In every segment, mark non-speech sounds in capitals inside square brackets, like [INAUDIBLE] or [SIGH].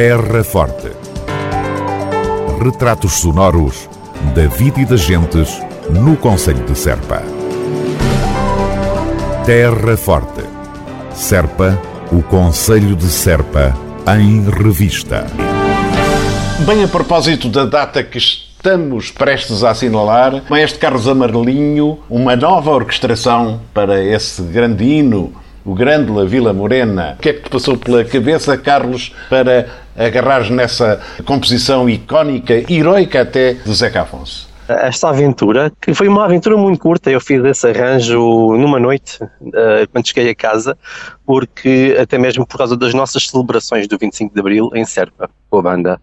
Terra Forte. Retratos sonoros da vida e das gentes no Conselho de Serpa. Terra Forte. Serpa, o Conselho de Serpa, em revista. Bem a propósito da data que estamos prestes a assinalar, Maestro Carlos Amarelinho, uma nova orquestração para esse grande hino o grande La Vila Morena. O que é que te passou pela cabeça, Carlos, para agarrares nessa composição icónica, heroica até, do Zeca Afonso? Esta aventura, que foi uma aventura muito curta, eu fiz esse arranjo numa noite, eh, quando cheguei a casa, porque até mesmo por causa das nossas celebrações do 25 de Abril em Serpa, com a banda.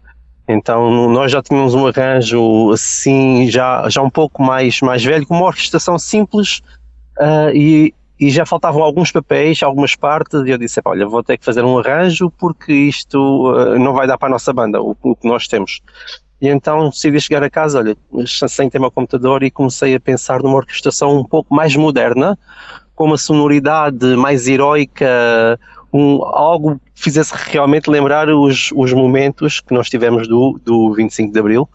Então nós já tínhamos um arranjo assim, já, já um pouco mais, mais velho, com uma orquestração simples uh, e e já faltavam alguns papéis, algumas partes, e eu disse: olha, vou ter que fazer um arranjo porque isto uh, não vai dar para a nossa banda, o, o, que nós temos. E então decidi chegar a casa, olha, sem ter meu computador e comecei a pensar numa orquestração um pouco mais moderna, com uma sonoridade mais heroica, um, algo que fizesse realmente lembrar os, os momentos que nós tivemos do, do 25 de Abril.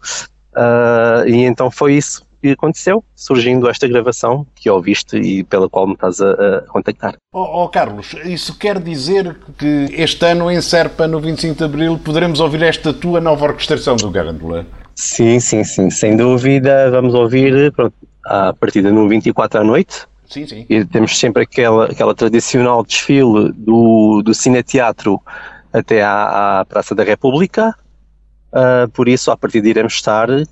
Uh, e então foi isso que aconteceu, surgindo esta gravação que ouviste e pela qual me estás a, a contactar. Oh, oh, Carlos, isso quer dizer que este ano em Serpa, no 25 de Abril, poderemos ouvir esta tua nova orquestração do Garandula? Sim, sim, sim, sem dúvida. Vamos ouvir pronto, a partida no 24 à noite. Sim, sim. E temos sempre aquela, aquela tradicional desfile do, do Cineteatro até à, à Praça da República Uh, por isso, a partir de iremos estar, uh,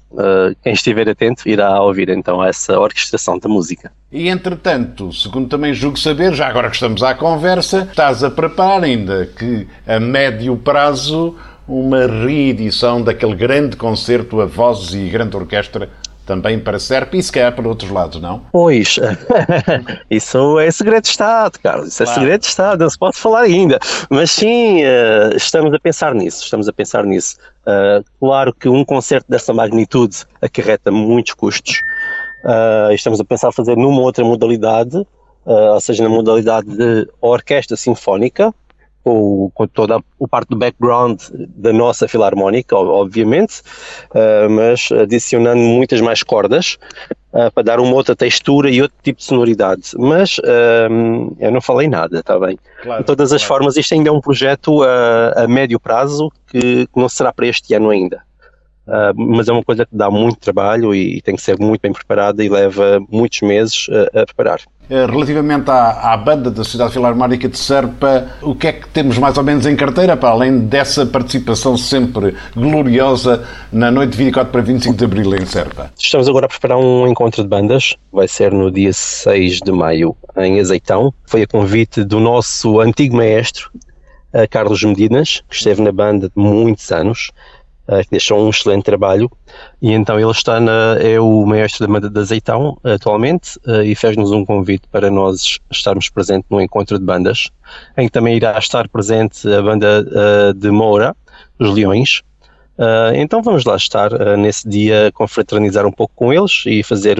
quem estiver atento irá ouvir então essa orquestração da música. E entretanto, segundo também julgo saber, já agora que estamos à conversa, estás a preparar ainda que a médio prazo uma reedição daquele grande concerto a vozes e grande orquestra também para Serpa e se calhar para outros lados, não? Pois, [LAUGHS] isso é segredo de Estado, Carlos, isso é claro. é segredo de Estado, não se pode falar ainda. Mas sim, uh, estamos a pensar nisso, estamos a pensar nisso. Uh, claro que um concerto dessa magnitude acarreta muitos custos. Uh, estamos a pensar fazer numa outra modalidade, ou seja, na modalidade de orquestra sinfónica, com, com toda o parte do background da nossa filarmónica, obviamente, uh, mas adicionando muitas mais cordas uh, para dar uma outra textura e outro tipo de sonoridade. Mas uh, eu não falei nada, está bem? Claro, de todas as formas, isto ainda é um projeto a, a médio prazo que, não será para este ano ainda. mas é uma coisa que dá muito trabalho e, e tem que ser muito bem preparada e leva muitos meses a preparar. Eh, relativamente à, à, banda da Sociedade Filarmónica de Serpa, o que é que temos mais ou menos em carteira, para além dessa participação sempre gloriosa na noite de 24 para 25 de Abril em Serpa? Estamos agora a preparar um encontro de bandas, vai ser no dia 6 de maio em Azeitão. Foi a convite do nosso antigo maestro, eh, Carlos Medinas, que esteve na banda muitos anos que deixou um excelente trabalho. E então ele está na, é o maestro da banda de Azeitão atualmente uh, e fez-nos um convite para nós estarmos presentes no encontro de bandas, em que também irá estar presente a banda uh, de Moura, os Leões. então vamos lá estar nesse dia, confraternizar um pouco com eles e fazer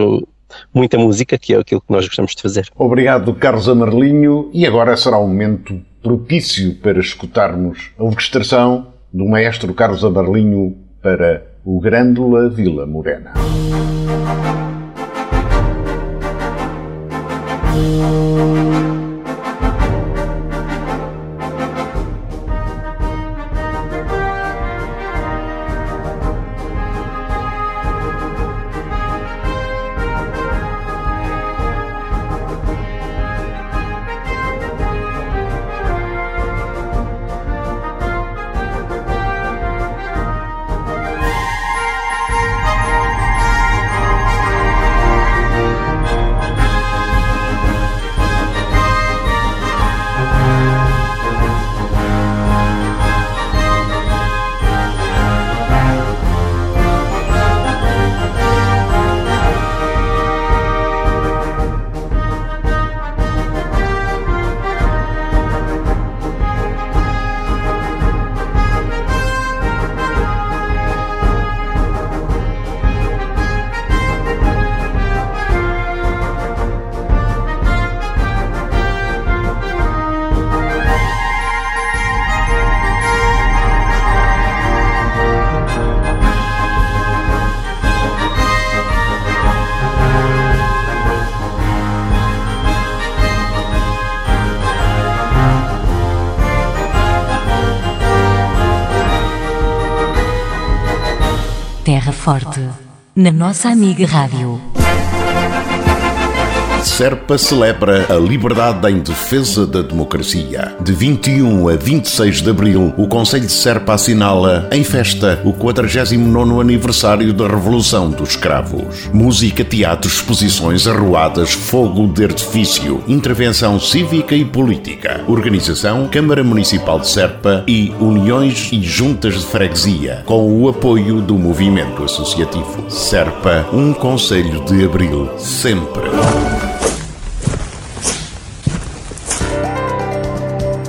muita música, que é aquilo que nós gostamos de fazer. Obrigado, Carlos Amarelinho. E agora será um momento propício para escutarmos a orquestração do maestro Carlos Abarlinho para o Grândola Vila Morena. Música Terra Forte, na nossa amiga Rádio. Serpa celebra a liberdade em defesa da democracia. De 21 a 26 de abril, o Conselho de Serpa assinala em festa o 49 aniversário da Revolução dos Escravos. Música, teatro, exposições, arruadas, fogo de artifício, intervenção cívica e política. Organização Câmara Municipal de Serpa e Uniões e Juntas de Freguesia, com o apoio do movimento associativo. Serpa, um Conselho de Abril, sempre.